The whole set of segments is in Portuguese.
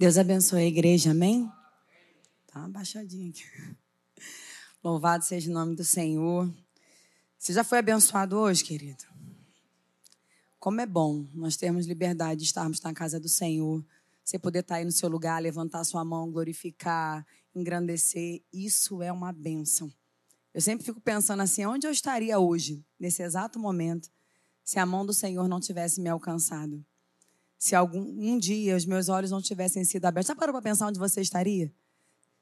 Deus abençoe a igreja, amém? Tá uma baixadinha aqui. Louvado seja o nome do Senhor. Você já foi abençoado hoje, querido? Como é bom nós termos liberdade de estarmos na casa do Senhor. Você poder estar aí no seu lugar, levantar sua mão, glorificar, engrandecer. Isso é uma bênção. Eu sempre fico pensando assim, onde eu estaria hoje, nesse exato momento, se a mão do Senhor não tivesse me alcançado? Se algum um dia os meus olhos não tivessem sido abertos, já parou para pensar onde você estaria?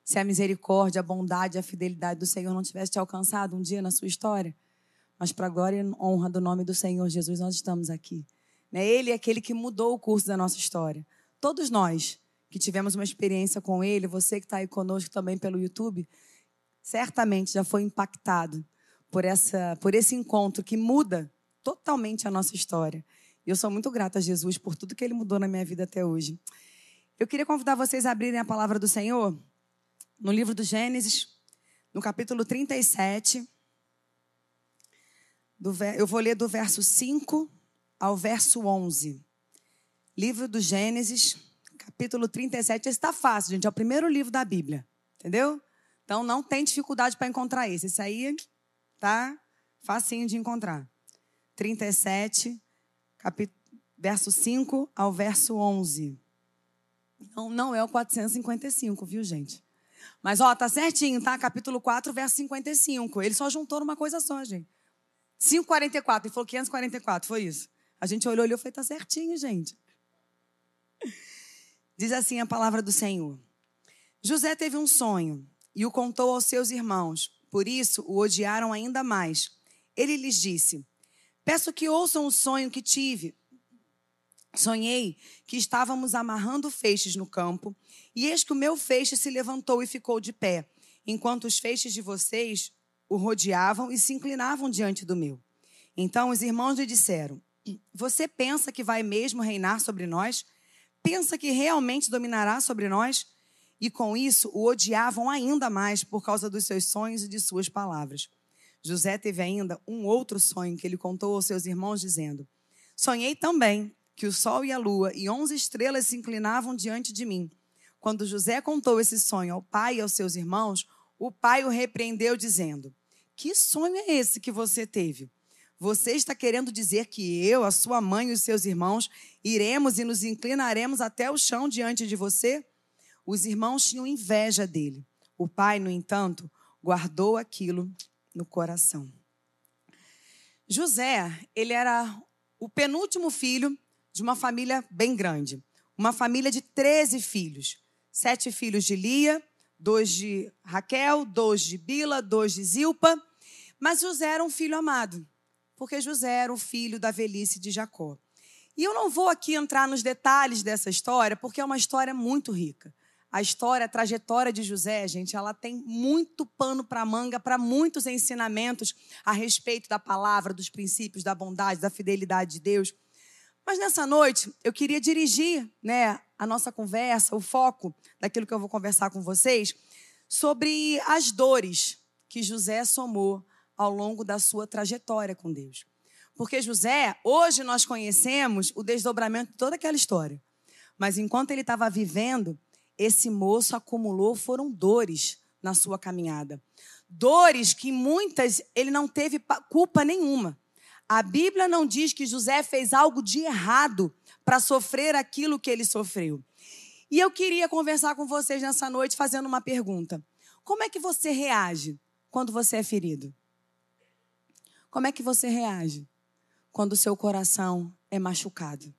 Se a misericórdia, a bondade, a fidelidade do Senhor não tivesse te alcançado um dia na sua história? Mas para a glória e honra do nome do Senhor Jesus, nós estamos aqui. Né? Ele é aquele que mudou o curso da nossa história. Todos nós que tivemos uma experiência com Ele, você que está aí conosco também pelo YouTube, certamente já foi impactado por, essa, por esse encontro que muda totalmente a nossa história. E eu sou muito grata a Jesus por tudo que Ele mudou na minha vida até hoje. Eu queria convidar vocês a abrirem a palavra do Senhor no livro do Gênesis, no capítulo 37. Do, eu vou ler do verso 5 ao verso 11. Livro do Gênesis, capítulo 37. Esse está fácil, gente. É o primeiro livro da Bíblia. Entendeu? Então não tem dificuldade para encontrar esse. Esse aí tá facinho de encontrar. 37, verso 5 ao verso 11. Não, não é o 455, viu, gente? Mas, ó, tá certinho, tá? Capítulo 4, verso 55. Ele só juntou numa coisa só, gente. 544. Ele falou 544, foi isso. A gente olhou, olhou e falou, tá certinho, gente. Diz assim a palavra do Senhor. José teve um sonho e o contou aos seus irmãos. Por isso o odiaram ainda mais. Ele lhes disse: Peço que ouçam o sonho que tive. Sonhei que estávamos amarrando feixes no campo, e eis que o meu feixe se levantou e ficou de pé, enquanto os feixes de vocês o rodeavam e se inclinavam diante do meu. Então os irmãos lhe disseram: Você pensa que vai mesmo reinar sobre nós? Pensa que realmente dominará sobre nós? E com isso o odiavam ainda mais por causa dos seus sonhos e de suas palavras. José teve ainda um outro sonho que ele contou aos seus irmãos, dizendo: Sonhei também que o sol e a lua e onze estrelas se inclinavam diante de mim. Quando José contou esse sonho ao pai e aos seus irmãos, o pai o repreendeu, dizendo: Que sonho é esse que você teve? Você está querendo dizer que eu, a sua mãe e os seus irmãos iremos e nos inclinaremos até o chão diante de você? Os irmãos tinham inveja dele. O pai, no entanto, guardou aquilo no coração. José, ele era o penúltimo filho de uma família bem grande. Uma família de 13 filhos. Sete filhos de Lia, dois de Raquel, dois de Bila, dois de Zilpa. Mas José era um filho amado, porque José era o filho da velhice de Jacó. E eu não vou aqui entrar nos detalhes dessa história, porque é uma história muito rica. A história, a trajetória de José, gente, ela tem muito pano para manga, para muitos ensinamentos a respeito da palavra, dos princípios, da bondade, da fidelidade de Deus. Mas nessa noite, eu queria dirigir né, a nossa conversa, o foco daquilo que eu vou conversar com vocês, sobre as dores que José somou ao longo da sua trajetória com Deus. Porque José, hoje nós conhecemos o desdobramento de toda aquela história. Mas enquanto ele estava vivendo, esse moço acumulou foram dores na sua caminhada. Dores que muitas ele não teve culpa nenhuma. A Bíblia não diz que José fez algo de errado para sofrer aquilo que ele sofreu. E eu queria conversar com vocês nessa noite fazendo uma pergunta. Como é que você reage quando você é ferido? Como é que você reage quando o seu coração é machucado?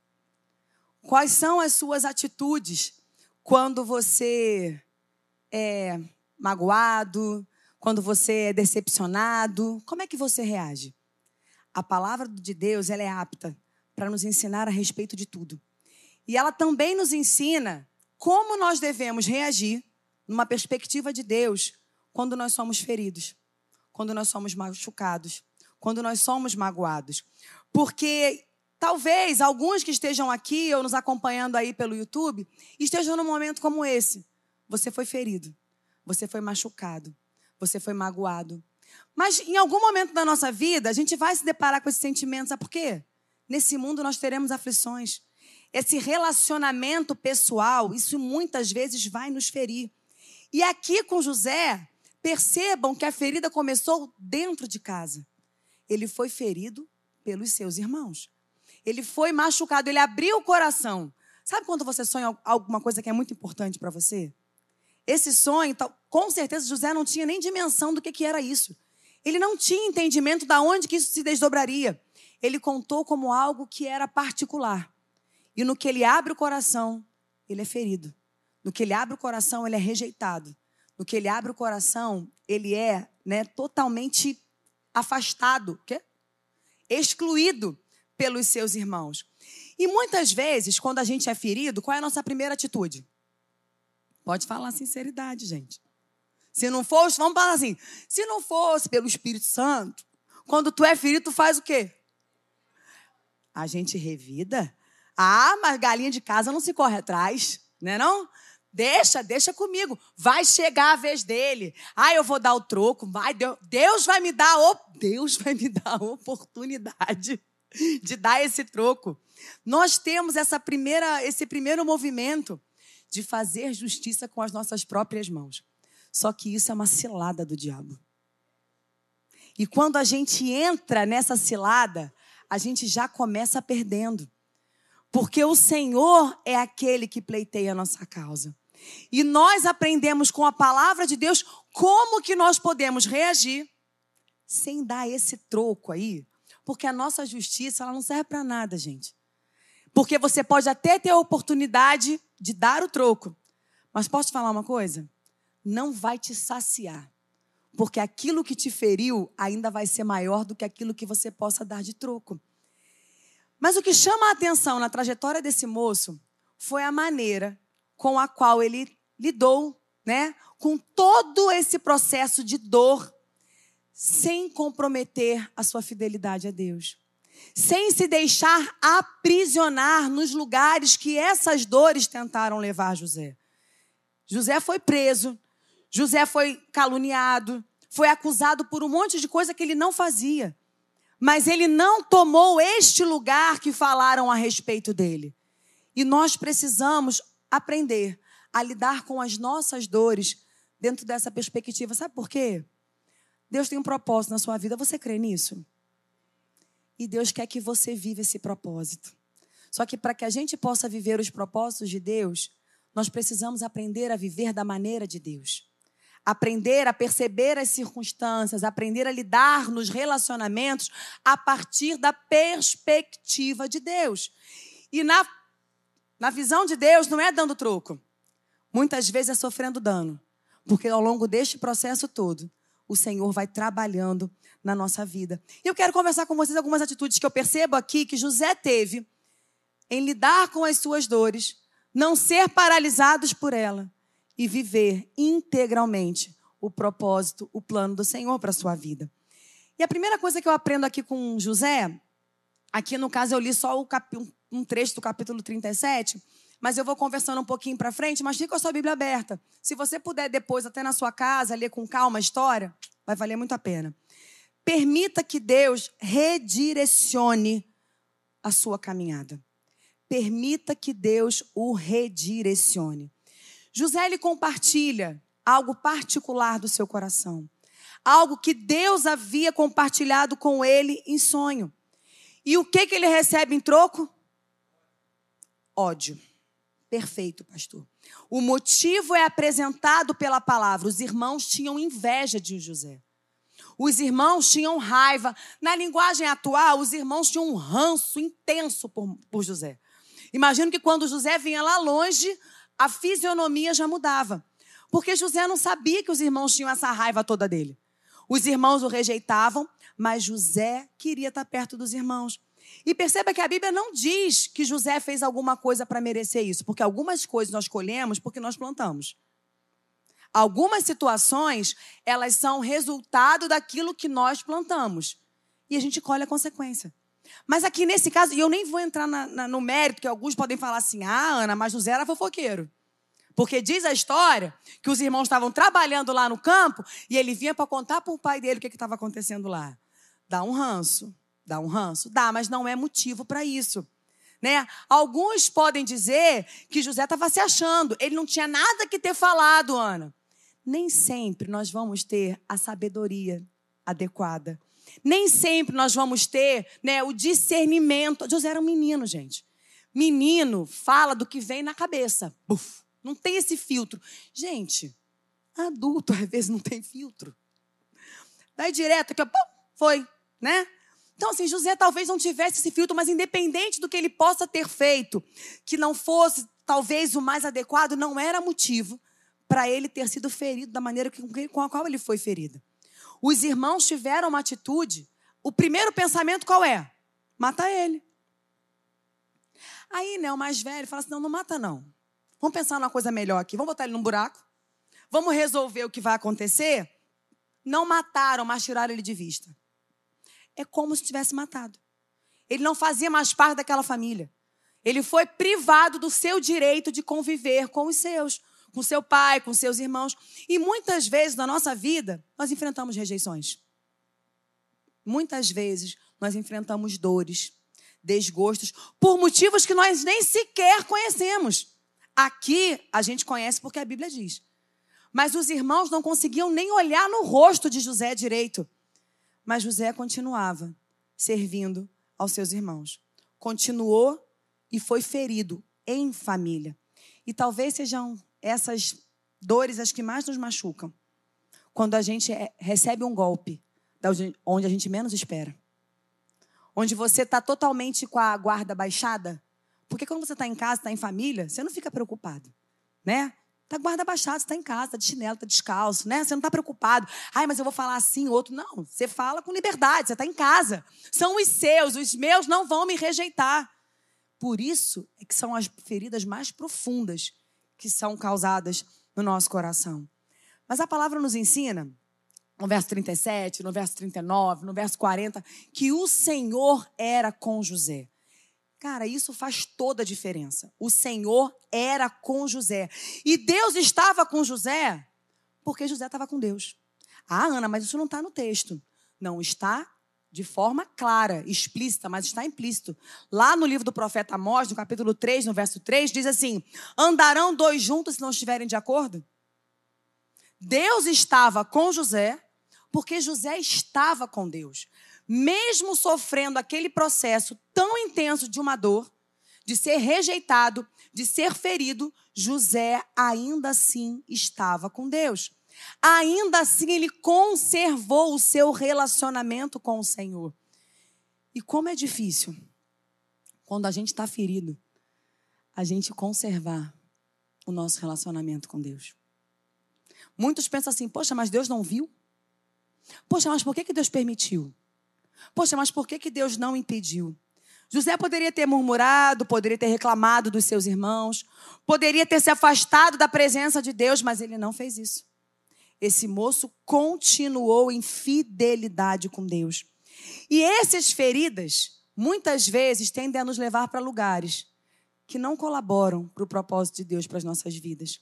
Quais são as suas atitudes quando você é magoado, quando você é decepcionado, como é que você reage? A palavra de Deus, ela é apta para nos ensinar a respeito de tudo. E ela também nos ensina como nós devemos reagir numa perspectiva de Deus quando nós somos feridos, quando nós somos machucados, quando nós somos magoados. Porque Talvez alguns que estejam aqui ou nos acompanhando aí pelo YouTube estejam num momento como esse. Você foi ferido, você foi machucado, você foi magoado. Mas em algum momento da nossa vida, a gente vai se deparar com esses sentimentos. Sabe por quê? Nesse mundo nós teremos aflições. esse relacionamento pessoal, isso muitas vezes vai nos ferir. E aqui com José, percebam que a ferida começou dentro de casa. Ele foi ferido pelos seus irmãos. Ele foi machucado, ele abriu o coração. Sabe quando você sonha alguma coisa que é muito importante para você? Esse sonho, com certeza José não tinha nem dimensão do que, que era isso. Ele não tinha entendimento de onde que isso se desdobraria. Ele contou como algo que era particular. E no que ele abre o coração, ele é ferido. No que ele abre o coração, ele é rejeitado. No que ele abre o coração, ele é né, totalmente afastado, quê? excluído pelos seus irmãos. E muitas vezes, quando a gente é ferido, qual é a nossa primeira atitude? Pode falar sinceridade, gente. Se não fosse, vamos falar assim, se não fosse pelo Espírito Santo, quando tu é ferido, tu faz o quê? A gente revida. Ah, mas galinha de casa não se corre atrás, né não? Deixa, deixa comigo. Vai chegar a vez dele. Ah, eu vou dar o troco. Vai, Deus vai me dar, Deus vai me dar a oportunidade de dar esse troco. Nós temos essa primeira, esse primeiro movimento de fazer justiça com as nossas próprias mãos. Só que isso é uma cilada do diabo. E quando a gente entra nessa cilada, a gente já começa perdendo. Porque o Senhor é aquele que pleiteia a nossa causa. E nós aprendemos com a palavra de Deus como que nós podemos reagir sem dar esse troco aí. Porque a nossa justiça ela não serve para nada, gente. Porque você pode até ter a oportunidade de dar o troco. Mas posso te falar uma coisa? Não vai te saciar. Porque aquilo que te feriu ainda vai ser maior do que aquilo que você possa dar de troco. Mas o que chama a atenção na trajetória desse moço foi a maneira com a qual ele lidou, né, com todo esse processo de dor, sem comprometer a sua fidelidade a Deus, sem se deixar aprisionar nos lugares que essas dores tentaram levar José. José foi preso, José foi caluniado, foi acusado por um monte de coisa que ele não fazia. Mas ele não tomou este lugar que falaram a respeito dele. E nós precisamos aprender a lidar com as nossas dores dentro dessa perspectiva. Sabe por quê? Deus tem um propósito na sua vida. Você crê nisso? E Deus quer que você viva esse propósito. Só que para que a gente possa viver os propósitos de Deus, nós precisamos aprender a viver da maneira de Deus aprender a perceber as circunstâncias, aprender a lidar nos relacionamentos a partir da perspectiva de Deus. E na, na visão de Deus não é dando troco. Muitas vezes é sofrendo dano. Porque ao longo deste processo todo, o Senhor vai trabalhando na nossa vida. Eu quero conversar com vocês algumas atitudes que eu percebo aqui que José teve em lidar com as suas dores, não ser paralisados por ela e viver integralmente o propósito, o plano do Senhor para a sua vida. E a primeira coisa que eu aprendo aqui com José, aqui no caso eu li só um trecho do capítulo 37, mas eu vou conversando um pouquinho para frente, mas fica a sua Bíblia aberta. Se você puder depois, até na sua casa, ler com calma a história, vai valer muito a pena. Permita que Deus redirecione a sua caminhada. Permita que Deus o redirecione. José ele compartilha algo particular do seu coração, algo que Deus havia compartilhado com ele em sonho. E o que que ele recebe em troco? Ódio. Perfeito, pastor. O motivo é apresentado pela palavra. Os irmãos tinham inveja de José. Os irmãos tinham raiva. Na linguagem atual, os irmãos tinham um ranço intenso por, por José. Imagino que quando José vinha lá longe, a fisionomia já mudava. Porque José não sabia que os irmãos tinham essa raiva toda dele. Os irmãos o rejeitavam, mas José queria estar perto dos irmãos. E perceba que a Bíblia não diz que José fez alguma coisa para merecer isso, porque algumas coisas nós colhemos porque nós plantamos. Algumas situações, elas são resultado daquilo que nós plantamos. E a gente colhe a consequência. Mas aqui nesse caso, e eu nem vou entrar na, na, no mérito, que alguns podem falar assim: ah, Ana, mas José era fofoqueiro. Porque diz a história que os irmãos estavam trabalhando lá no campo e ele vinha para contar para o pai dele o que estava acontecendo lá. Dá um ranço. Dá um ranço? Dá, mas não é motivo para isso. Né? Alguns podem dizer que José estava se achando, ele não tinha nada que ter falado, Ana. Nem sempre nós vamos ter a sabedoria adequada. Nem sempre nós vamos ter né, o discernimento. José era um menino, gente. Menino fala do que vem na cabeça. Buf, não tem esse filtro. Gente, adulto às vezes não tem filtro. Daí direto aqui, ó, foi, né? Então, assim, José talvez não tivesse esse filtro, mas independente do que ele possa ter feito, que não fosse talvez o mais adequado, não era motivo para ele ter sido ferido da maneira com a qual ele foi ferido. Os irmãos tiveram uma atitude. O primeiro pensamento qual é? Mata ele. Aí, né, o mais velho fala assim: não, não mata não. Vamos pensar numa coisa melhor aqui. Vamos botar ele num buraco. Vamos resolver o que vai acontecer. Não mataram, mas tiraram ele de vista é como se tivesse matado. Ele não fazia mais parte daquela família. Ele foi privado do seu direito de conviver com os seus, com seu pai, com seus irmãos. E muitas vezes na nossa vida, nós enfrentamos rejeições. Muitas vezes nós enfrentamos dores, desgostos, por motivos que nós nem sequer conhecemos. Aqui a gente conhece porque a Bíblia diz. Mas os irmãos não conseguiam nem olhar no rosto de José direito. Mas José continuava servindo aos seus irmãos. Continuou e foi ferido em família. E talvez sejam essas dores as que mais nos machucam. Quando a gente é, recebe um golpe onde a gente menos espera. Onde você está totalmente com a guarda baixada. Porque quando você está em casa, está em família, você não fica preocupado. Né? Tá guarda baixada, você está em casa, tá de chinelo, tá descalço, né? Você não está preocupado. Ai, mas eu vou falar assim, outro. Não, você fala com liberdade, você está em casa. São os seus, os meus não vão me rejeitar. Por isso é que são as feridas mais profundas que são causadas no nosso coração. Mas a palavra nos ensina, no verso 37, no verso 39, no verso 40, que o Senhor era com José. Cara, isso faz toda a diferença. O Senhor era com José. E Deus estava com José porque José estava com Deus. Ah, Ana, mas isso não está no texto. Não está de forma clara, explícita, mas está implícito. Lá no livro do profeta Amós, no capítulo 3, no verso 3, diz assim: Andarão dois juntos se não estiverem de acordo? Deus estava com José porque José estava com Deus mesmo sofrendo aquele processo tão intenso de uma dor, de ser rejeitado, de ser ferido, José ainda assim estava com Deus. Ainda assim, ele conservou o seu relacionamento com o Senhor. E como é difícil, quando a gente está ferido, a gente conservar o nosso relacionamento com Deus. Muitos pensam assim: poxa, mas Deus não viu? Poxa, mas por que, Deus permitiu? Poxa, mas por que, que Deus não impediu? José poderia ter murmurado, poderia ter reclamado dos seus irmãos, poderia ter se afastado da presença de Deus, mas ele não fez isso. Esse moço continuou em fidelidade com Deus. E essas feridas, muitas vezes, tendem a nos levar para lugares que não colaboram para o propósito de Deus para as nossas vidas.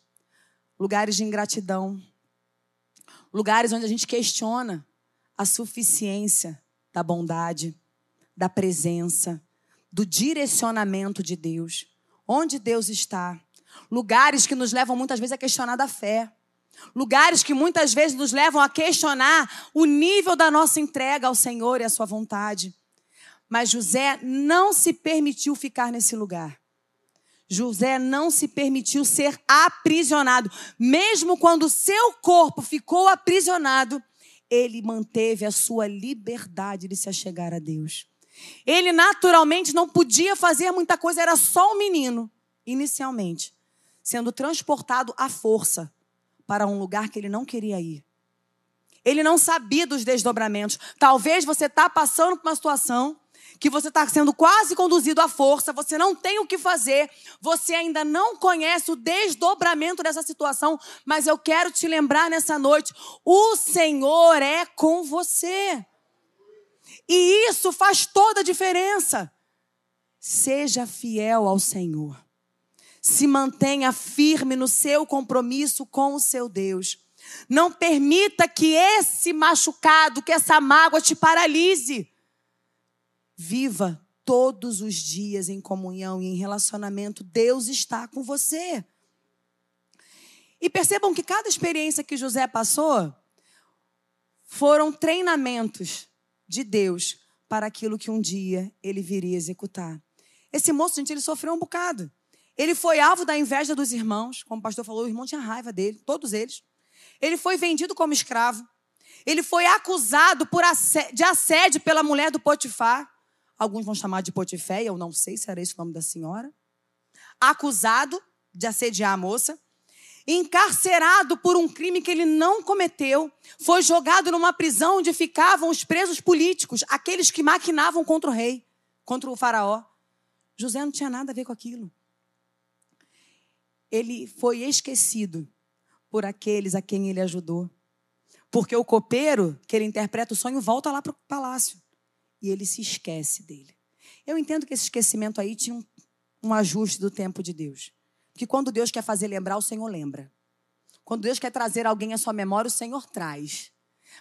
Lugares de ingratidão, lugares onde a gente questiona a suficiência da bondade, da presença, do direcionamento de Deus. Onde Deus está? Lugares que nos levam muitas vezes a questionar da fé. Lugares que muitas vezes nos levam a questionar o nível da nossa entrega ao Senhor e à sua vontade. Mas José não se permitiu ficar nesse lugar. José não se permitiu ser aprisionado. Mesmo quando seu corpo ficou aprisionado, ele manteve a sua liberdade de se achegar a Deus. Ele naturalmente não podia fazer muita coisa, era só um menino, inicialmente, sendo transportado à força para um lugar que ele não queria ir. Ele não sabia dos desdobramentos. Talvez você está passando por uma situação que você está sendo quase conduzido à força, você não tem o que fazer, você ainda não conhece o desdobramento dessa situação, mas eu quero te lembrar nessa noite: o Senhor é com você. E isso faz toda a diferença. Seja fiel ao Senhor. Se mantenha firme no seu compromisso com o seu Deus. Não permita que esse machucado, que essa mágoa te paralise. Viva todos os dias em comunhão e em relacionamento, Deus está com você. E percebam que cada experiência que José passou foram treinamentos de Deus para aquilo que um dia ele viria executar. Esse moço, gente, ele sofreu um bocado. Ele foi alvo da inveja dos irmãos, como o pastor falou, o irmão tinha raiva dele, todos eles. Ele foi vendido como escravo. Ele foi acusado por assédio, de assédio pela mulher do Potifar. Alguns vão chamar de Potiféia, eu não sei se era esse o nome da senhora. Acusado de assediar a moça encarcerado por um crime que ele não cometeu, foi jogado numa prisão onde ficavam os presos políticos, aqueles que maquinavam contra o rei, contra o faraó. José não tinha nada a ver com aquilo. Ele foi esquecido por aqueles a quem ele ajudou. Porque o copeiro, que ele interpreta o sonho, volta lá para o palácio. E ele se esquece dele. Eu entendo que esse esquecimento aí tinha um, um ajuste do tempo de Deus. Porque quando Deus quer fazer lembrar, o Senhor lembra. Quando Deus quer trazer alguém à sua memória, o Senhor traz.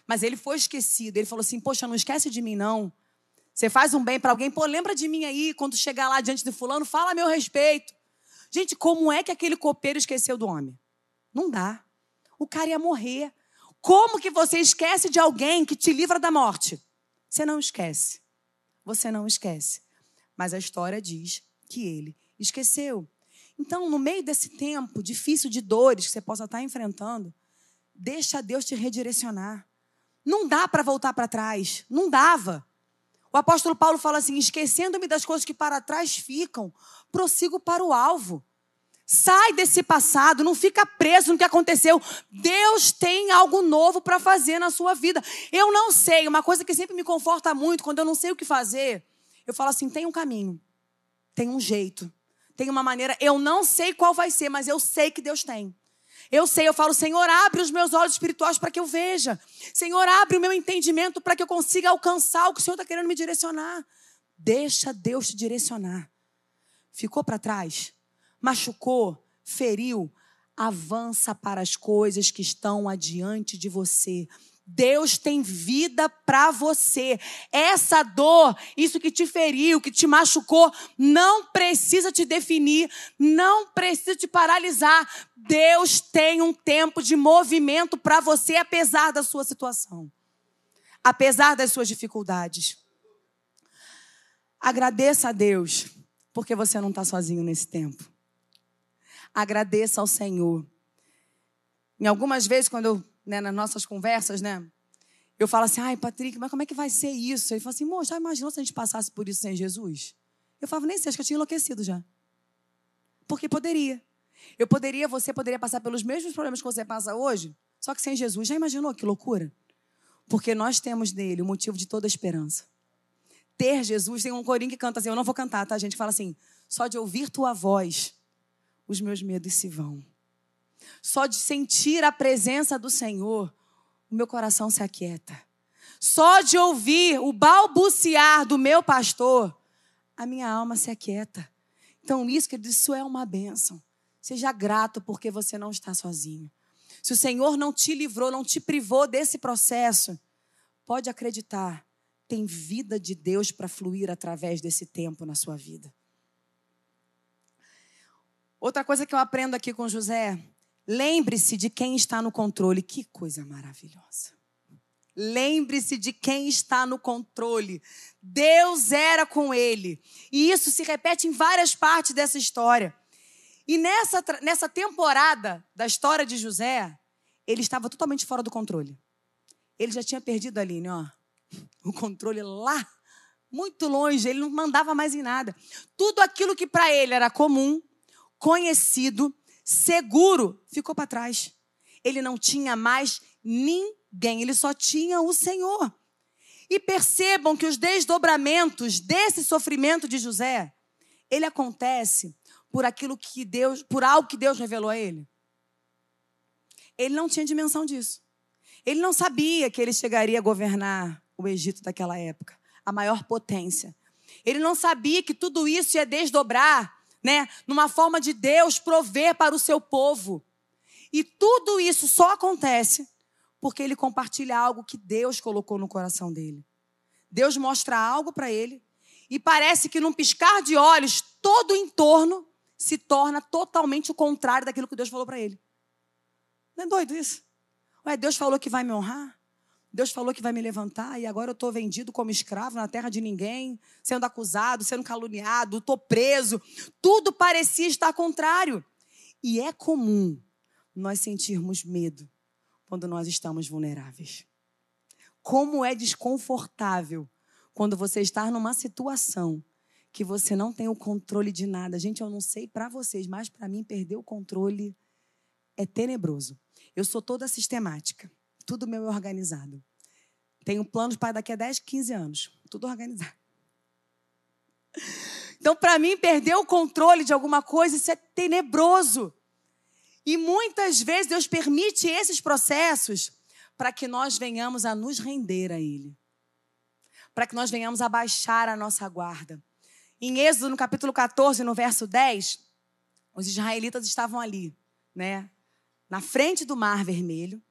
Mas ele foi esquecido. Ele falou assim: Poxa, não esquece de mim, não. Você faz um bem para alguém, pô, lembra de mim aí. Quando chegar lá diante de Fulano, fala a meu respeito. Gente, como é que aquele copeiro esqueceu do homem? Não dá. O cara ia morrer. Como que você esquece de alguém que te livra da morte? Você não esquece. Você não esquece. Mas a história diz que ele esqueceu. Então, no meio desse tempo difícil de dores que você possa estar enfrentando, deixa Deus te redirecionar. Não dá para voltar para trás. Não dava. O apóstolo Paulo fala assim: esquecendo-me das coisas que para trás ficam, prossigo para o alvo. Sai desse passado, não fica preso no que aconteceu. Deus tem algo novo para fazer na sua vida. Eu não sei, uma coisa que sempre me conforta muito, quando eu não sei o que fazer, eu falo assim: tem um caminho, tem um jeito tem uma maneira, eu não sei qual vai ser, mas eu sei que Deus tem. Eu sei, eu falo, Senhor, abre os meus olhos espirituais para que eu veja. Senhor, abre o meu entendimento para que eu consiga alcançar o que o Senhor está querendo me direcionar. Deixa Deus te direcionar. Ficou para trás? Machucou? Feriu? Avança para as coisas que estão adiante de você. Deus tem vida para você. Essa dor, isso que te feriu, que te machucou, não precisa te definir, não precisa te paralisar. Deus tem um tempo de movimento para você, apesar da sua situação, apesar das suas dificuldades. Agradeça a Deus, porque você não está sozinho nesse tempo. Agradeça ao Senhor. Em algumas vezes, quando eu né, nas nossas conversas, né? Eu falo assim, ai, Patrick, mas como é que vai ser isso? Ele fala assim, moço, já imaginou se a gente passasse por isso sem Jesus? Eu falava, nem sei, acho que eu tinha enlouquecido já. Porque poderia. Eu poderia, você poderia passar pelos mesmos problemas que você passa hoje, só que sem Jesus. Já imaginou que loucura? Porque nós temos nele o motivo de toda esperança. Ter Jesus, tem um corinho que canta assim, eu não vou cantar, tá, gente? Fala assim, só de ouvir tua voz, os meus medos se vão. Só de sentir a presença do Senhor, o meu coração se aquieta. Só de ouvir o balbuciar do meu pastor, a minha alma se aquieta. Então, isso, que isso é uma bênção. Seja grato porque você não está sozinho. Se o Senhor não te livrou, não te privou desse processo, pode acreditar, tem vida de Deus para fluir através desse tempo na sua vida. Outra coisa que eu aprendo aqui com José Lembre-se de quem está no controle. Que coisa maravilhosa. Lembre-se de quem está no controle. Deus era com ele. E isso se repete em várias partes dessa história. E nessa, nessa temporada da história de José, ele estava totalmente fora do controle. Ele já tinha perdido a linha, ó. O controle lá, muito longe, ele não mandava mais em nada. Tudo aquilo que para ele era comum, conhecido, seguro, ficou para trás. Ele não tinha mais ninguém, ele só tinha o Senhor. E percebam que os desdobramentos desse sofrimento de José, ele acontece por aquilo que Deus, por algo que Deus revelou a ele. Ele não tinha dimensão disso. Ele não sabia que ele chegaria a governar o Egito daquela época, a maior potência. Ele não sabia que tudo isso ia desdobrar né? Numa forma de Deus prover para o seu povo. E tudo isso só acontece porque ele compartilha algo que Deus colocou no coração dele. Deus mostra algo para ele e parece que num piscar de olhos, todo o entorno se torna totalmente o contrário daquilo que Deus falou para ele. Não é doido isso? Ué, Deus falou que vai me honrar? Deus falou que vai me levantar e agora eu estou vendido como escravo na terra de ninguém, sendo acusado, sendo caluniado, estou preso. Tudo parecia estar contrário. E é comum nós sentirmos medo quando nós estamos vulneráveis. Como é desconfortável quando você está numa situação que você não tem o controle de nada. Gente, eu não sei para vocês, mas para mim perder o controle é tenebroso. Eu sou toda sistemática, tudo meu é organizado. Tenho planos para daqui a 10, 15 anos, tudo organizado. Então, para mim, perder o controle de alguma coisa, isso é tenebroso. E muitas vezes Deus permite esses processos para que nós venhamos a nos render a Ele. Para que nós venhamos a baixar a nossa guarda. Em Êxodo, no capítulo 14, no verso 10, os israelitas estavam ali, né? Na frente do Mar Vermelho.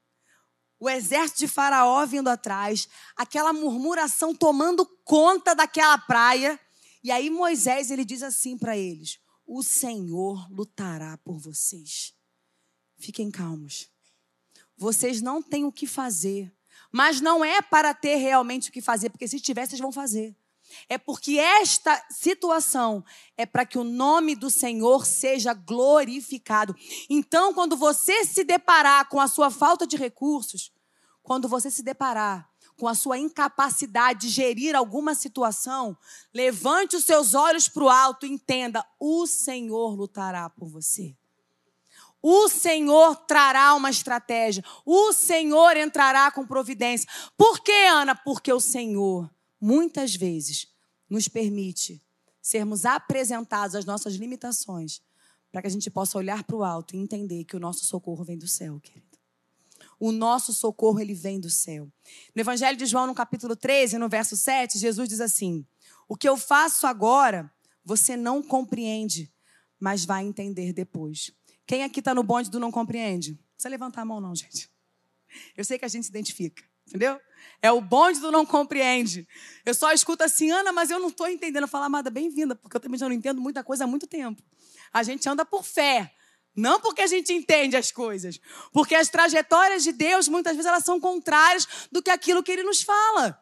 O exército de Faraó vindo atrás, aquela murmuração tomando conta daquela praia. E aí Moisés ele diz assim para eles: O Senhor lutará por vocês. Fiquem calmos. Vocês não têm o que fazer. Mas não é para ter realmente o que fazer, porque se tiver, vocês vão fazer. É porque esta situação é para que o nome do Senhor seja glorificado. Então, quando você se deparar com a sua falta de recursos, quando você se deparar com a sua incapacidade de gerir alguma situação, levante os seus olhos para o alto e entenda: o Senhor lutará por você. O Senhor trará uma estratégia. O Senhor entrará com providência. Por que, Ana? Porque o Senhor, muitas vezes, nos permite sermos apresentados às nossas limitações, para que a gente possa olhar para o alto e entender que o nosso socorro vem do céu, querido. O nosso socorro, ele vem do céu. No Evangelho de João, no capítulo 13, no verso 7, Jesus diz assim: O que eu faço agora, você não compreende, mas vai entender depois. Quem aqui está no bonde do não compreende? Não precisa levantar a mão, não, gente. Eu sei que a gente se identifica, entendeu? É o bonde do não compreende. Eu só escuto assim, Ana, mas eu não estou entendendo. Eu falo, amada, bem-vinda, porque eu também já não entendo muita coisa há muito tempo. A gente anda por fé, não porque a gente entende as coisas. Porque as trajetórias de Deus, muitas vezes, elas são contrárias do que aquilo que Ele nos fala.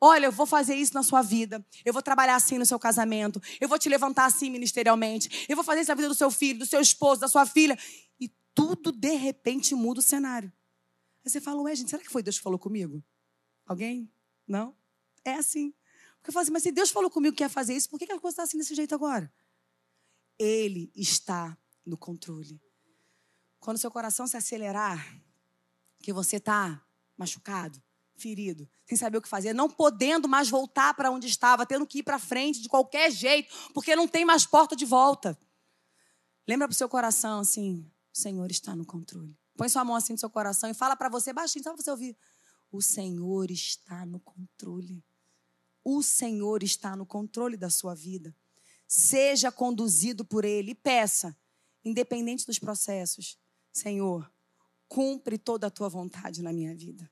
Olha, eu vou fazer isso na sua vida. Eu vou trabalhar assim no seu casamento. Eu vou te levantar assim ministerialmente. Eu vou fazer isso na vida do seu filho, do seu esposo, da sua filha. E tudo, de repente, muda o cenário. Aí você fala, ué, gente, será que foi Deus que falou comigo? Alguém? Não? É assim. Porque eu falo assim, mas se Deus falou comigo que ia fazer isso, por que a coisa está assim desse jeito agora? Ele está no controle. Quando seu coração se acelerar, que você está machucado, ferido, sem saber o que fazer, não podendo mais voltar para onde estava, tendo que ir para frente de qualquer jeito, porque não tem mais porta de volta. Lembra para o seu coração assim: o Senhor está no controle. Põe sua mão assim no seu coração e fala para você baixinho, só para você ouvir. O Senhor está no controle. O Senhor está no controle da sua vida. Seja conduzido por Ele e peça, independente dos processos, Senhor, cumpre toda a tua vontade na minha vida.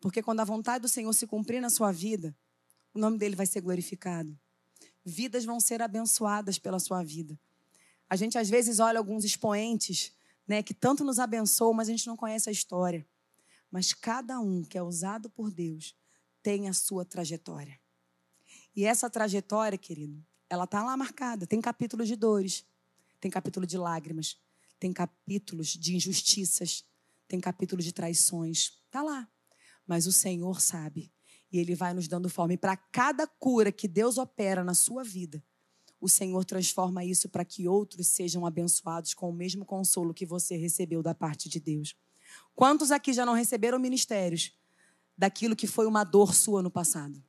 Porque quando a vontade do Senhor se cumprir na sua vida, o nome dele vai ser glorificado. Vidas vão ser abençoadas pela sua vida. A gente às vezes olha alguns expoentes, né, que tanto nos abençoam, mas a gente não conhece a história. Mas cada um que é usado por Deus tem a sua trajetória. E essa trajetória, querido, ela está lá marcada. Tem capítulos de dores, tem capítulo de lágrimas, tem capítulos de injustiças, tem capítulo de traições. Está lá. Mas o Senhor sabe. E Ele vai nos dando forma. E para cada cura que Deus opera na sua vida, o Senhor transforma isso para que outros sejam abençoados com o mesmo consolo que você recebeu da parte de Deus. Quantos aqui já não receberam ministérios daquilo que foi uma dor sua no passado?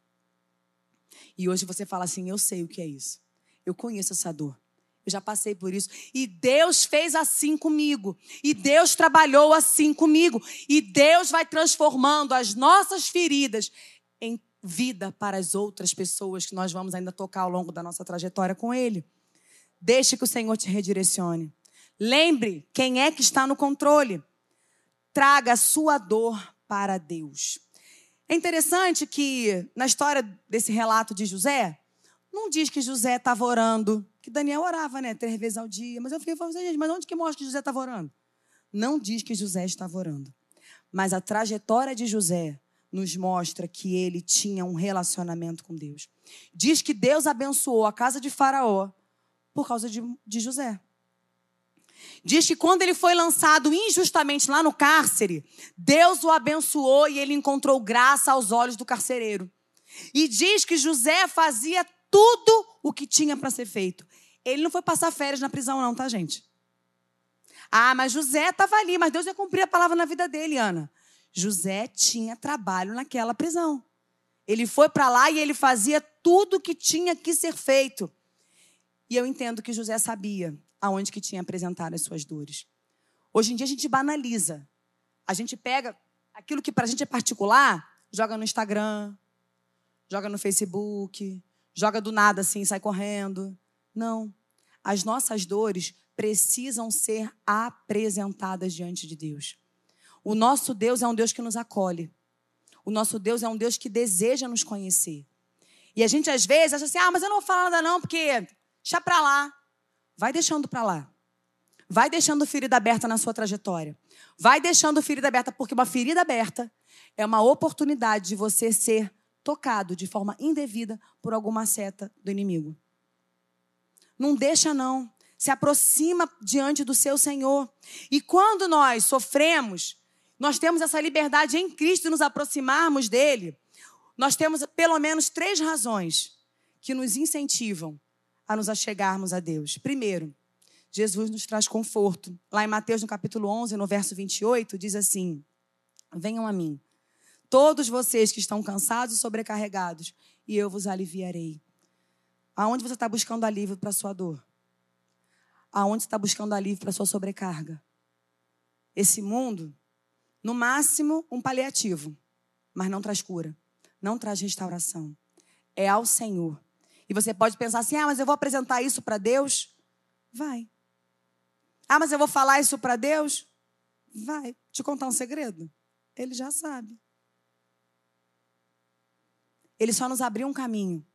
E hoje você fala assim: Eu sei o que é isso. Eu conheço essa dor. Eu já passei por isso. E Deus fez assim comigo. E Deus trabalhou assim comigo. E Deus vai transformando as nossas feridas em vida para as outras pessoas que nós vamos ainda tocar ao longo da nossa trajetória com Ele. Deixe que o Senhor te redirecione. Lembre quem é que está no controle. Traga a sua dor para Deus. É interessante que na história desse relato de José, não diz que José estava orando, que Daniel orava, né, três vezes ao dia. Mas eu fiquei falando, gente, mas onde que mostra que José estava orando? Não diz que José estava orando. Mas a trajetória de José nos mostra que ele tinha um relacionamento com Deus. Diz que Deus abençoou a casa de Faraó por causa de, de José. Diz que quando ele foi lançado injustamente lá no cárcere, Deus o abençoou e ele encontrou graça aos olhos do carcereiro. E diz que José fazia tudo o que tinha para ser feito. Ele não foi passar férias na prisão, não, tá, gente? Ah, mas José estava ali, mas Deus ia cumprir a palavra na vida dele, Ana. José tinha trabalho naquela prisão. Ele foi para lá e ele fazia tudo o que tinha que ser feito. E eu entendo que José sabia aonde que tinha apresentado as suas dores. Hoje em dia a gente banaliza. A gente pega aquilo que para a gente é particular, joga no Instagram, joga no Facebook, joga do nada assim, sai correndo. Não. As nossas dores precisam ser apresentadas diante de Deus. O nosso Deus é um Deus que nos acolhe. O nosso Deus é um Deus que deseja nos conhecer. E a gente às vezes acha assim: ah, mas eu não vou falar nada não, porque deixa pra lá. Vai deixando para lá. Vai deixando ferida aberta na sua trajetória. Vai deixando ferida aberta, porque uma ferida aberta é uma oportunidade de você ser tocado de forma indevida por alguma seta do inimigo. Não deixa, não. Se aproxima diante do seu Senhor. E quando nós sofremos, nós temos essa liberdade em Cristo de nos aproximarmos dele. Nós temos pelo menos três razões que nos incentivam a nos achegarmos a Deus. Primeiro, Jesus nos traz conforto. Lá em Mateus, no capítulo 11, no verso 28, diz assim: Venham a mim, todos vocês que estão cansados e sobrecarregados, e eu vos aliviarei. Aonde você está buscando alívio para a sua dor? Aonde você está buscando alívio para a sua sobrecarga? Esse mundo, no máximo, um paliativo, mas não traz cura, não traz restauração. É ao Senhor e você pode pensar assim: ah, mas eu vou apresentar isso para Deus? Vai. Ah, mas eu vou falar isso para Deus? Vai. Te contar um segredo? Ele já sabe. Ele só nos abriu um caminho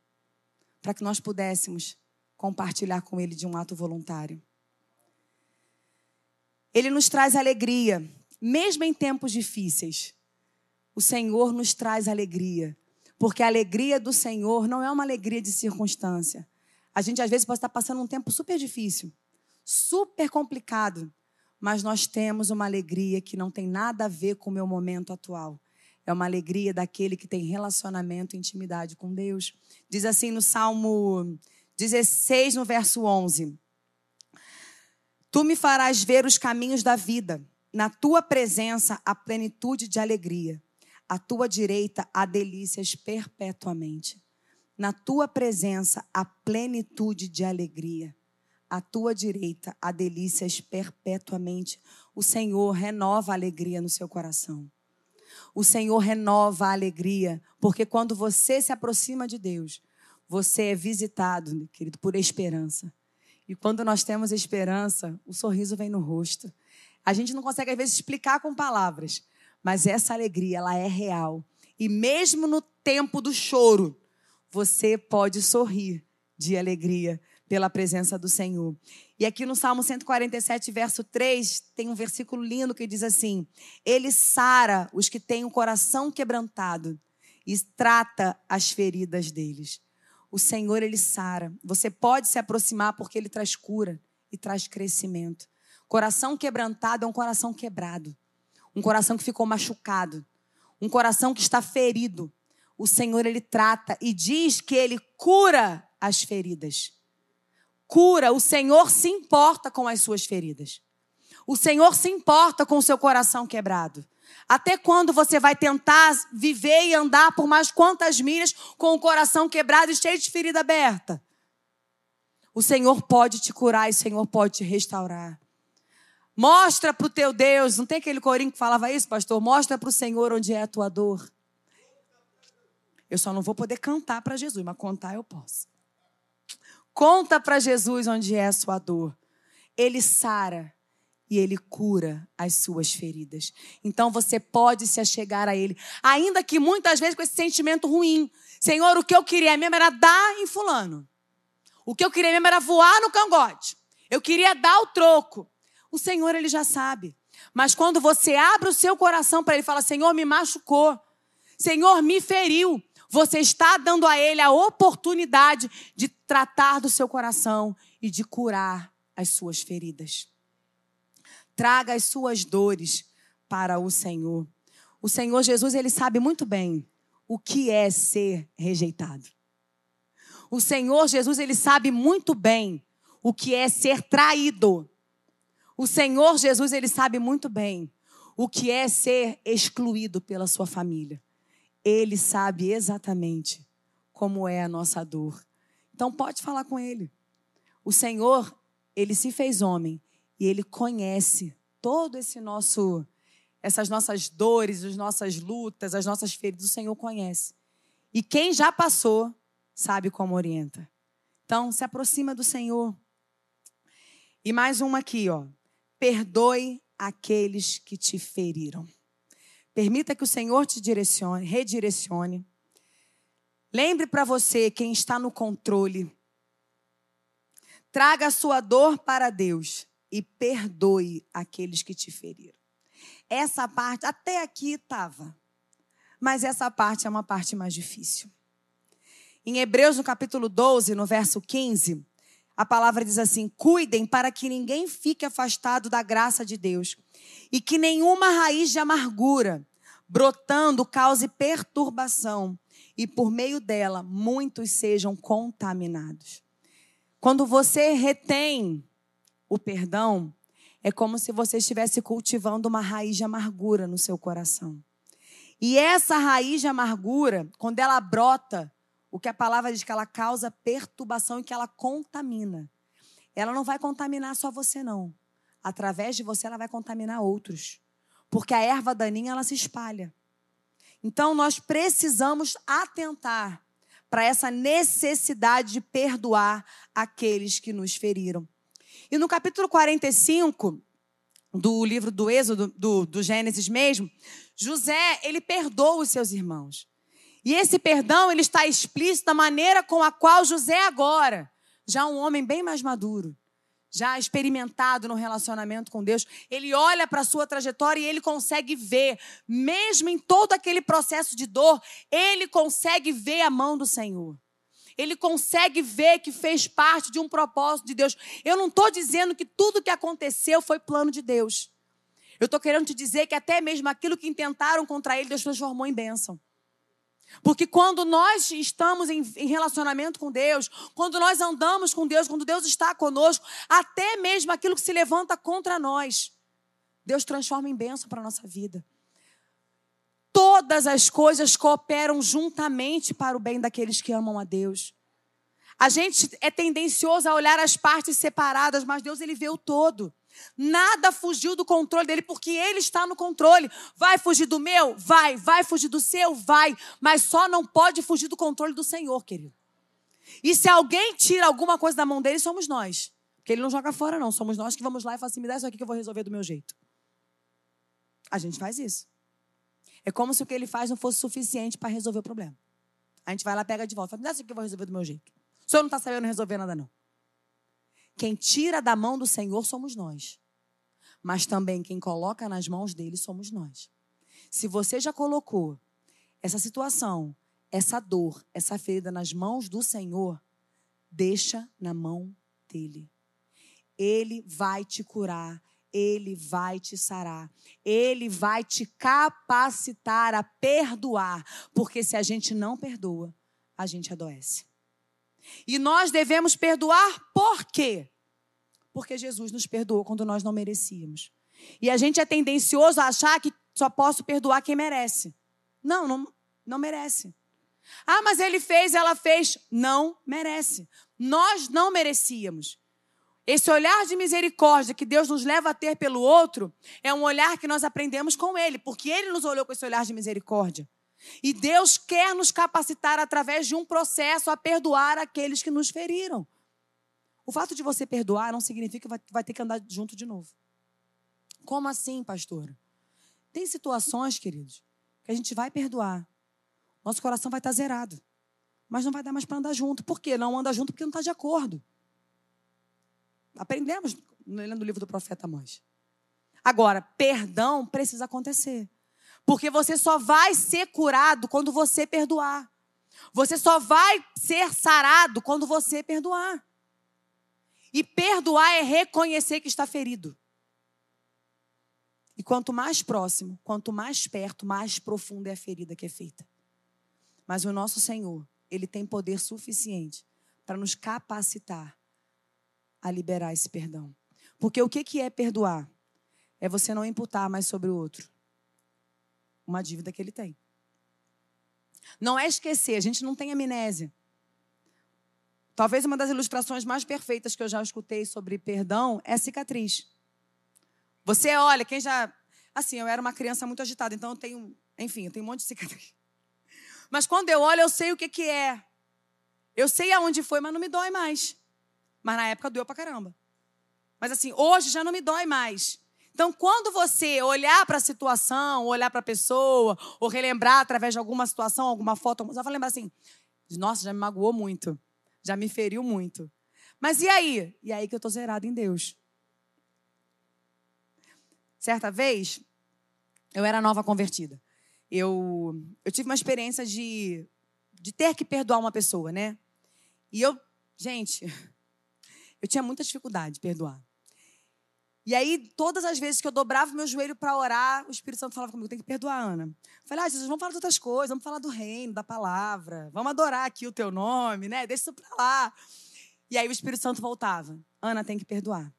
para que nós pudéssemos compartilhar com Ele de um ato voluntário. Ele nos traz alegria, mesmo em tempos difíceis. O Senhor nos traz alegria. Porque a alegria do Senhor não é uma alegria de circunstância. A gente às vezes pode estar passando um tempo super difícil, super complicado, mas nós temos uma alegria que não tem nada a ver com o meu momento atual. É uma alegria daquele que tem relacionamento e intimidade com Deus. Diz assim no Salmo 16, no verso 11: Tu me farás ver os caminhos da vida, na tua presença a plenitude de alegria. À tua direita há delícias perpetuamente. Na tua presença há plenitude de alegria. À tua direita há delícias perpetuamente. O Senhor renova a alegria no seu coração. O Senhor renova a alegria, porque quando você se aproxima de Deus, você é visitado, querido, por esperança. E quando nós temos esperança, o sorriso vem no rosto. A gente não consegue, às vezes, explicar com palavras, mas essa alegria, ela é real. E mesmo no tempo do choro, você pode sorrir de alegria pela presença do Senhor. E aqui no Salmo 147, verso 3, tem um versículo lindo que diz assim: Ele sara os que têm o coração quebrantado e trata as feridas deles. O Senhor, ele sara. Você pode se aproximar porque ele traz cura e traz crescimento. Coração quebrantado é um coração quebrado um coração que ficou machucado, um coração que está ferido. O Senhor ele trata e diz que ele cura as feridas. Cura, o Senhor se importa com as suas feridas. O Senhor se importa com o seu coração quebrado. Até quando você vai tentar viver e andar por mais quantas milhas com o coração quebrado e cheio de ferida aberta? O Senhor pode te curar e o Senhor pode te restaurar. Mostra para o teu Deus. Não tem aquele corinho que falava isso, pastor? Mostra para o Senhor onde é a tua dor. Eu só não vou poder cantar para Jesus, mas contar eu posso. Conta para Jesus onde é a sua dor. Ele sara e ele cura as suas feridas. Então você pode se achegar a ele, ainda que muitas vezes com esse sentimento ruim. Senhor, o que eu queria mesmo era dar em fulano. O que eu queria mesmo era voar no cangote. Eu queria dar o troco. O Senhor ele já sabe. Mas quando você abre o seu coração para ele e fala: "Senhor, me machucou. Senhor, me feriu". Você está dando a ele a oportunidade de tratar do seu coração e de curar as suas feridas. Traga as suas dores para o Senhor. O Senhor Jesus, ele sabe muito bem o que é ser rejeitado. O Senhor Jesus, ele sabe muito bem o que é ser traído. O Senhor Jesus, ele sabe muito bem o que é ser excluído pela sua família. Ele sabe exatamente como é a nossa dor. Então pode falar com ele. O Senhor, ele se fez homem e ele conhece todo esse nosso essas nossas dores, as nossas lutas, as nossas feridas, o Senhor conhece. E quem já passou sabe como orienta. Então, se aproxima do Senhor. E mais uma aqui, ó. Perdoe aqueles que te feriram. Permita que o Senhor te direcione, redirecione. Lembre para você quem está no controle. Traga a sua dor para Deus e perdoe aqueles que te feriram. Essa parte, até aqui estava. Mas essa parte é uma parte mais difícil. Em Hebreus, no capítulo 12, no verso 15, a palavra diz assim: Cuidem para que ninguém fique afastado da graça de Deus e que nenhuma raiz de amargura brotando cause perturbação e por meio dela muitos sejam contaminados. Quando você retém o perdão, é como se você estivesse cultivando uma raiz de amargura no seu coração. E essa raiz de amargura, quando ela brota, o que a palavra diz que ela causa perturbação e que ela contamina. Ela não vai contaminar só você não. Através de você ela vai contaminar outros. Porque a erva daninha ela se espalha. Então nós precisamos atentar para essa necessidade de perdoar aqueles que nos feriram. E no capítulo 45 do livro do Êxodo, do, do Gênesis mesmo, José, ele perdoa os seus irmãos. E esse perdão, ele está explícito da maneira com a qual José agora, já um homem bem mais maduro, já experimentado no relacionamento com Deus, ele olha para a sua trajetória e ele consegue ver, mesmo em todo aquele processo de dor, ele consegue ver a mão do Senhor. Ele consegue ver que fez parte de um propósito de Deus. Eu não estou dizendo que tudo que aconteceu foi plano de Deus. Eu estou querendo te dizer que até mesmo aquilo que intentaram contra ele, Deus transformou em bênção. Porque quando nós estamos em, em, relacionamento com Deus, quando nós andamos com Deus, quando Deus está conosco, até mesmo aquilo que se levanta contra nós, Deus transforma em bênção para a nossa vida. Todas as coisas cooperam juntamente para o bem daqueles que amam a Deus. A gente é tendencioso a olhar as partes separadas, mas Deus ele vê o todo. Nada fugiu do controle dele, porque ele está no controle. Vai fugir do meu? Vai. Vai fugir do seu? Vai. Mas só não pode fugir do controle do Senhor, querido. E se alguém tira alguma coisa da mão dele, somos nós. Porque ele não joga fora, não. Somos nós que vamos lá e falamos assim: me dá isso aqui que eu vou resolver do meu jeito. A gente faz isso. É como se o que ele faz não fosse suficiente para resolver o problema. A gente vai lá, pega de volta. Fala, me dá isso aqui que eu vou resolver do meu jeito. O senhor não está sabendo resolver nada, não. Quem tira da mão do Senhor somos nós. Mas também quem coloca nas mãos dele somos nós. Se você já colocou essa situação, essa dor, essa ferida nas mãos do Senhor, deixa na mão dele. Ele vai te curar, ele vai te sarar, ele vai te capacitar a perdoar, porque se a gente não perdoa, a gente adoece. E nós devemos perdoar por quê? Porque Jesus nos perdoou quando nós não merecíamos. E a gente é tendencioso a achar que só posso perdoar quem merece. Não, não, não merece. Ah, mas ele fez, ela fez. Não merece. Nós não merecíamos. Esse olhar de misericórdia que Deus nos leva a ter pelo outro é um olhar que nós aprendemos com Ele, porque Ele nos olhou com esse olhar de misericórdia. E Deus quer nos capacitar através de um processo a perdoar aqueles que nos feriram. O fato de você perdoar não significa que vai, ter que andar junto de novo. Como assim, pastora? Tem situações, queridos, que a gente vai perdoar. Nosso coração vai estar zerado. Mas não vai dar mais para andar junto. Por quê? Não anda junto porque não está de acordo. Aprendemos lendo o livro do profeta Amós. Agora, perdão precisa acontecer. Porque você só vai ser curado quando você perdoar. Você só vai ser sarado quando você perdoar. E perdoar é reconhecer que está ferido. E quanto mais próximo, quanto mais perto, mais profunda é a ferida que é feita. Mas o nosso Senhor, ele tem poder suficiente para nos capacitar a liberar esse perdão. Porque o que é perdoar? É você não imputar mais sobre o outro uma dívida que ele tem. Não é esquecer, a gente não tem amnésia. Talvez uma das ilustrações mais perfeitas que eu já escutei sobre perdão é cicatriz. Você olha, quem já. Assim, eu era uma criança muito agitada, então eu tenho. Enfim, eu tenho um monte de cicatriz. Mas quando eu olho, eu sei o que, que é. Eu sei aonde foi, mas não me dói mais. Mas na época doeu pra caramba. Mas assim, hoje já não me dói mais. Então, quando você olhar para a situação, olhar para a pessoa, ou relembrar através de alguma situação, alguma foto, você vai lembrar assim: nossa, já me magoou muito, já me feriu muito. Mas e aí? E aí que eu estou zerado em Deus. Certa vez, eu era nova convertida. Eu, eu tive uma experiência de, de ter que perdoar uma pessoa, né? E eu, gente, eu tinha muita dificuldade de perdoar. E aí, todas as vezes que eu dobrava meu joelho para orar, o Espírito Santo falava comigo: tem que perdoar, Ana. Eu falei, ah, Jesus, vamos falar de outras coisas, vamos falar do reino, da palavra, vamos adorar aqui o teu nome, né? Deixa isso para lá. E aí o Espírito Santo voltava: Ana, tem que perdoar.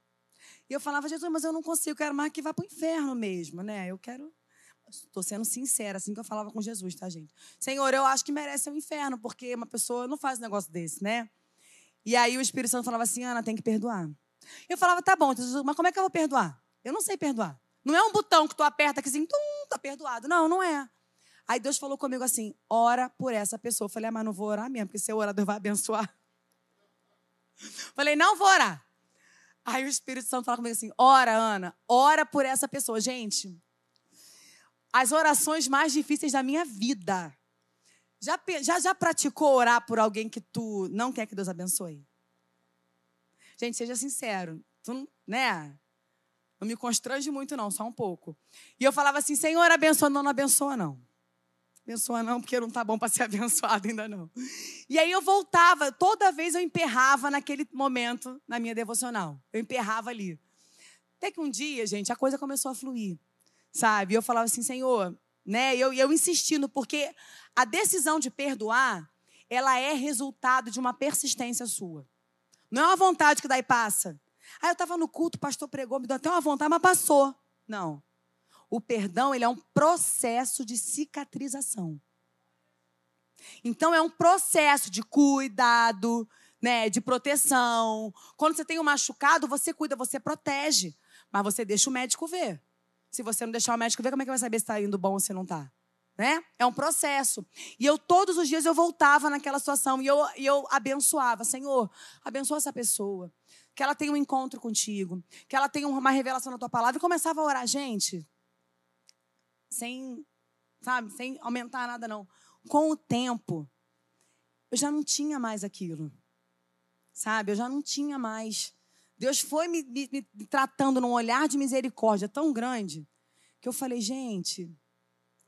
E eu falava, Jesus, mas eu não consigo, eu quero mais que vá para o inferno mesmo, né? Eu quero. Estou sendo sincera, assim que eu falava com Jesus, tá, gente? Senhor, eu acho que merece o um inferno, porque uma pessoa não faz um negócio desse, né? E aí o Espírito Santo falava assim: Ana, tem que perdoar. Eu falava, tá bom, Jesus, mas como é que eu vou perdoar? Eu não sei perdoar. Não é um botão que tu aperta que assim, tum, tá perdoado. Não, não é. Aí Deus falou comigo assim: ora por essa pessoa. Eu falei, ah, mas não vou orar mesmo, porque se eu orar, Deus vai abençoar. Falei, não vou orar. Aí o Espírito Santo falou comigo assim: ora, Ana, ora por essa pessoa. Gente, as orações mais difíceis da minha vida. Já, já, já praticou orar por alguém que tu não quer que Deus abençoe? Gente, seja sincero. Tu, né? Não me constrange muito, não, só um pouco. E eu falava assim, Senhor, abençoa. Não, não abençoa, não. Abençoa não, porque não tá bom para ser abençoado ainda não. E aí eu voltava, toda vez eu emperrava naquele momento na minha devocional. Eu emperrava ali. Até que um dia, gente, a coisa começou a fluir. Sabe? Eu falava assim, Senhor, né? Eu, eu insistindo, porque a decisão de perdoar, ela é resultado de uma persistência sua. Não é uma vontade que daí passa. Ah, eu estava no culto, o pastor pregou, me deu até uma vontade, mas passou. Não. O perdão, ele é um processo de cicatrização. Então, é um processo de cuidado, né, de proteção. Quando você tem um machucado, você cuida, você protege. Mas você deixa o médico ver. Se você não deixar o médico ver, como é que vai saber se está indo bom ou se não está? Né? É um processo. E eu todos os dias eu voltava naquela situação e eu, e eu abençoava, Senhor, abençoa essa pessoa, que ela tenha um encontro contigo, que ela tenha uma revelação na tua palavra e começava a orar, gente, sem, sabe, sem aumentar nada não. Com o tempo, eu já não tinha mais aquilo. Sabe? Eu já não tinha mais. Deus foi me, me, me tratando num olhar de misericórdia tão grande que eu falei, gente,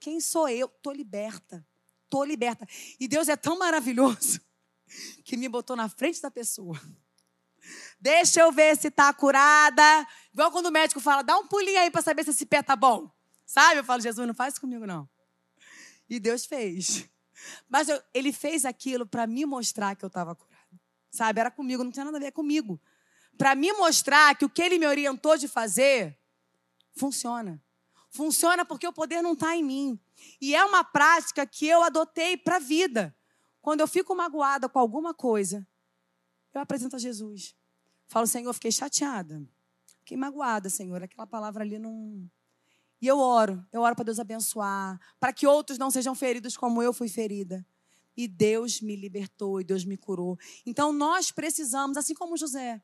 quem sou eu? Tô liberta. Tô liberta. E Deus é tão maravilhoso que me botou na frente da pessoa. Deixa eu ver se tá curada. Igual quando o médico fala, dá um pulinho aí para saber se esse pé tá bom. Sabe? Eu falo, Jesus, não faz comigo não. E Deus fez. Mas eu, ele fez aquilo para me mostrar que eu estava curada. Sabe? Era comigo, não tinha nada a ver comigo. Para me mostrar que o que ele me orientou de fazer funciona. Funciona porque o poder não está em mim. E é uma prática que eu adotei para a vida. Quando eu fico magoada com alguma coisa, eu apresento a Jesus. Falo, Senhor, fiquei chateada. Fiquei magoada, Senhor. Aquela palavra ali não. E eu oro. Eu oro para Deus abençoar. Para que outros não sejam feridos como eu fui ferida. E Deus me libertou e Deus me curou. Então nós precisamos, assim como José,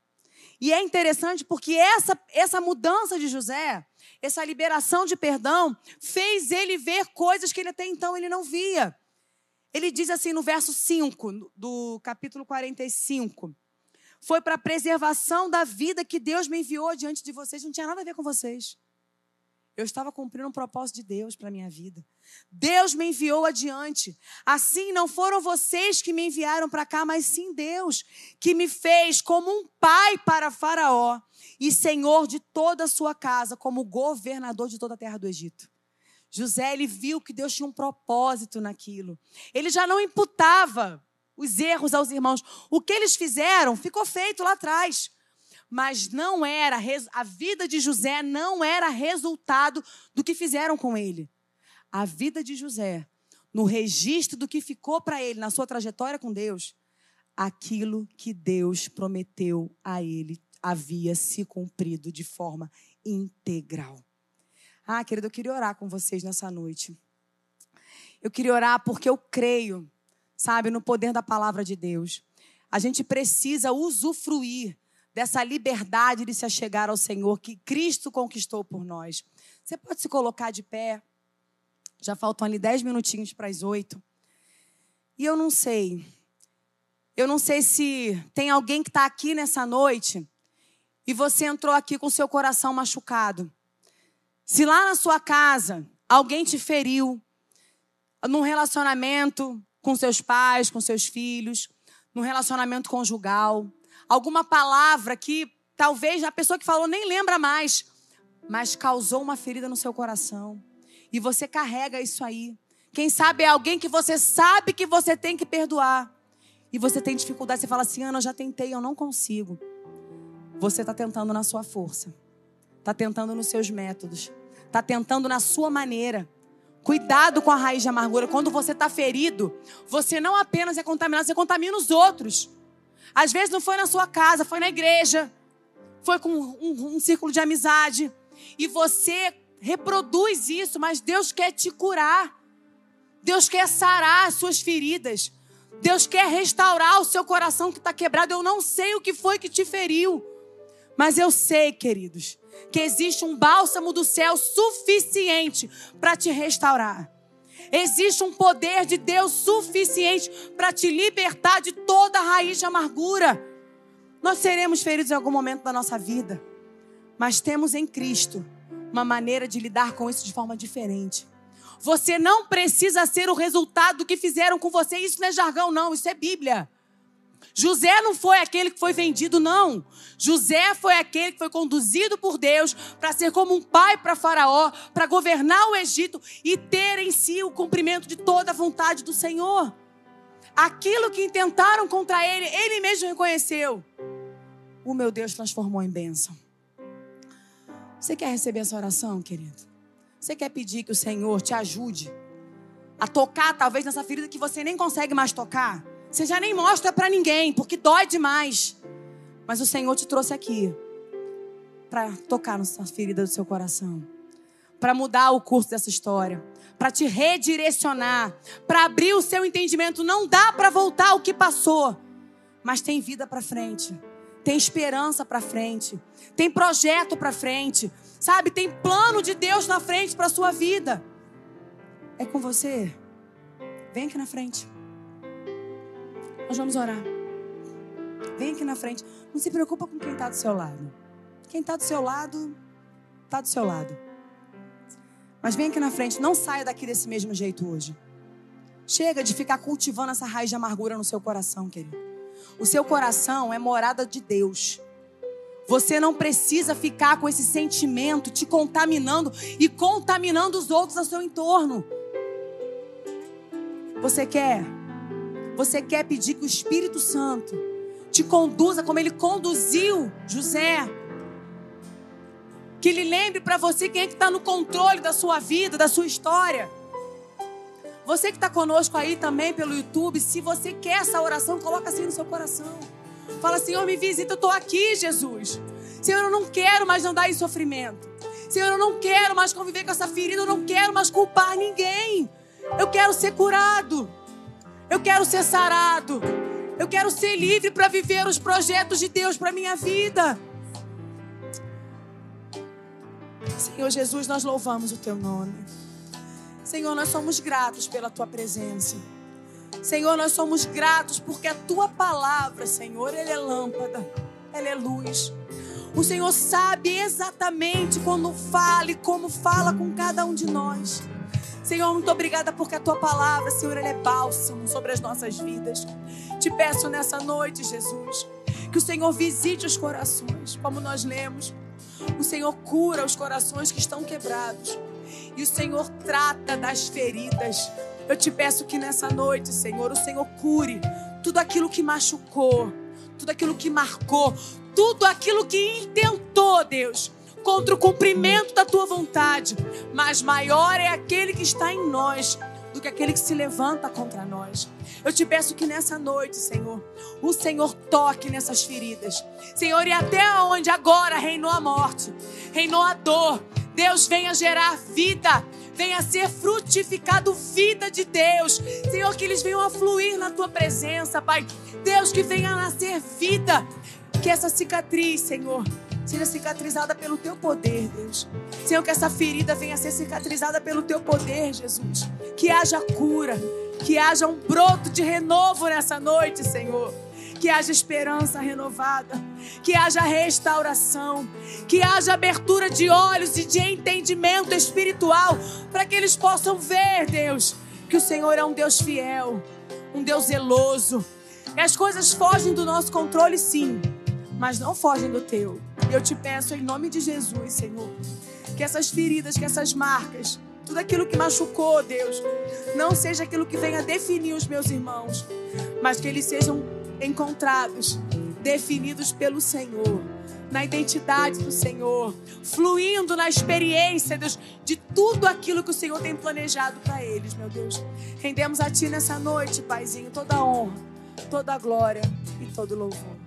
E é interessante porque essa, essa mudança de José, essa liberação de perdão, fez ele ver coisas que ele até então ele não via. Ele diz assim no verso 5 do capítulo 45: Foi para a preservação da vida que Deus me enviou diante de vocês, não tinha nada a ver com vocês. Eu estava cumprindo um propósito de Deus para minha vida. Deus me enviou adiante. Assim, não foram vocês que me enviaram para cá, mas sim Deus, que me fez como um pai para Faraó e senhor de toda a sua casa, como governador de toda a terra do Egito. José, ele viu que Deus tinha um propósito naquilo. Ele já não imputava os erros aos irmãos. O que eles fizeram ficou feito lá atrás mas não era, a vida de José não era resultado do que fizeram com ele. A vida de José, no registro do que ficou para ele na sua trajetória com Deus, aquilo que Deus prometeu a ele havia se cumprido de forma integral. Ah, querido, eu queria orar com vocês nessa noite. Eu queria orar porque eu creio, sabe, no poder da palavra de Deus. A gente precisa usufruir dessa liberdade de se achegar ao Senhor que Cristo conquistou por nós. Você pode se colocar de pé. Já faltam ali dez minutinhos para as oito. E eu não sei. Eu não sei se tem alguém que está aqui nessa noite e você entrou aqui com seu coração machucado. Se lá na sua casa alguém te feriu, num relacionamento com seus pais, com seus filhos, num relacionamento conjugal, alguma palavra que talvez a pessoa que falou nem lembra mais, mas causou uma ferida no seu coração. E você carrega isso aí. Quem sabe é alguém que você sabe que você tem que perdoar. E você tem dificuldade, você fala assim: Ana, eu já tentei, eu não consigo. Você está tentando na sua força, está tentando nos seus métodos, está tentando na sua maneira. Cuidado com a raiz de amargura. Quando você está ferido, você não apenas é contaminado, você contamina os outros. Às vezes não foi na sua casa, foi na igreja, foi com um, um círculo de amizade. E você reproduz isso, mas Deus quer te curar. Deus quer sarar as suas feridas. Deus quer restaurar o seu coração que está quebrado. Eu não sei o que foi que te feriu. Mas eu sei, queridos, que existe um bálsamo do céu suficiente para te restaurar. Existe um poder de Deus suficiente para te libertar de toda raiz de amargura. Nós seremos feridos em algum momento da nossa vida, mas temos em Cristo uma maneira de lidar com isso de forma diferente. Você não precisa ser o resultado do que fizeram com você. Isso não é jargão, não, isso é Bíblia. José não foi aquele que foi vendido, não. José foi aquele que foi conduzido por Deus para ser como um pai para Faraó, para governar o Egito e ter em si o cumprimento de toda a vontade do Senhor. Aquilo que intentaram contra ele, ele mesmo reconheceu. O meu Deus transformou em bênção. Você quer receber essa oração, querido? Você quer pedir que o Senhor te ajude a tocar, talvez, nessa ferida que você nem consegue mais tocar? Você já nem mostra para ninguém, porque dói demais. Mas o Senhor te trouxe aqui para tocar na ferida do seu coração, para mudar o curso dessa história, para te redirecionar, para abrir o seu entendimento. Não dá para voltar o que passou, mas tem vida para frente. Tem esperança para frente, tem projeto para frente, sabe? Tem plano de Deus na frente para sua vida. É com você. Vem aqui na frente. Nós vamos orar. Vem aqui na frente. Não se preocupa com quem está do seu lado. Quem está do seu lado, está do seu lado. Mas vem aqui na frente. Não saia daqui desse mesmo jeito hoje. Chega de ficar cultivando essa raiz de amargura no seu coração, querido. O seu coração é morada de Deus. Você não precisa ficar com esse sentimento te contaminando e contaminando os outros ao seu entorno. Você quer você quer pedir que o Espírito Santo te conduza como ele conduziu José. Que ele lembre para você quem é que está no controle da sua vida, da sua história. Você que está conosco aí também pelo YouTube, se você quer essa oração, coloca assim no seu coração. Fala, Senhor, me visita, eu estou aqui, Jesus. Senhor, eu não quero mais andar em sofrimento. Senhor, eu não quero mais conviver com essa ferida, eu não quero mais culpar ninguém. Eu quero ser curado. Eu quero ser sarado. Eu quero ser livre para viver os projetos de Deus para minha vida. Senhor Jesus, nós louvamos o teu nome. Senhor, nós somos gratos pela tua presença. Senhor, nós somos gratos porque a tua palavra, Senhor, ela é lâmpada, ela é luz. O Senhor sabe exatamente quando fala e como fala com cada um de nós. Senhor, muito obrigada porque a tua palavra, Senhor, ela é bálsamo sobre as nossas vidas. Te peço nessa noite, Jesus, que o Senhor visite os corações, como nós lemos. O Senhor cura os corações que estão quebrados. E o Senhor trata das feridas. Eu te peço que nessa noite, Senhor, o Senhor cure tudo aquilo que machucou, tudo aquilo que marcou, tudo aquilo que intentou, Deus, contra o cumprimento da tua vontade. Mas maior é aquele que está em nós do que aquele que se levanta contra nós. Eu te peço que nessa noite, Senhor, o Senhor toque nessas feridas. Senhor, e até onde agora reinou a morte, reinou a dor, Deus venha gerar vida, venha ser frutificado vida de Deus. Senhor, que eles venham a fluir na tua presença, Pai. Deus, que venha nascer vida. Que essa cicatriz, Senhor, seja cicatrizada pelo teu poder, Deus. Senhor, que essa ferida venha a ser cicatrizada pelo teu poder, Jesus. Que haja cura, que haja um broto de renovo nessa noite, Senhor que haja esperança renovada, que haja restauração, que haja abertura de olhos e de entendimento espiritual, para que eles possam ver, Deus, que o Senhor é um Deus fiel, um Deus zeloso. E as coisas fogem do nosso controle, sim, mas não fogem do teu. Eu te peço em nome de Jesus, Senhor, que essas feridas, que essas marcas, tudo aquilo que machucou, Deus, não seja aquilo que venha definir os meus irmãos, mas que eles sejam encontrados, definidos pelo Senhor, na identidade do Senhor, fluindo na experiência, Deus, de tudo aquilo que o Senhor tem planejado para eles, meu Deus. Rendemos a Ti nessa noite, Paizinho, toda a honra, toda a glória e todo o louvor.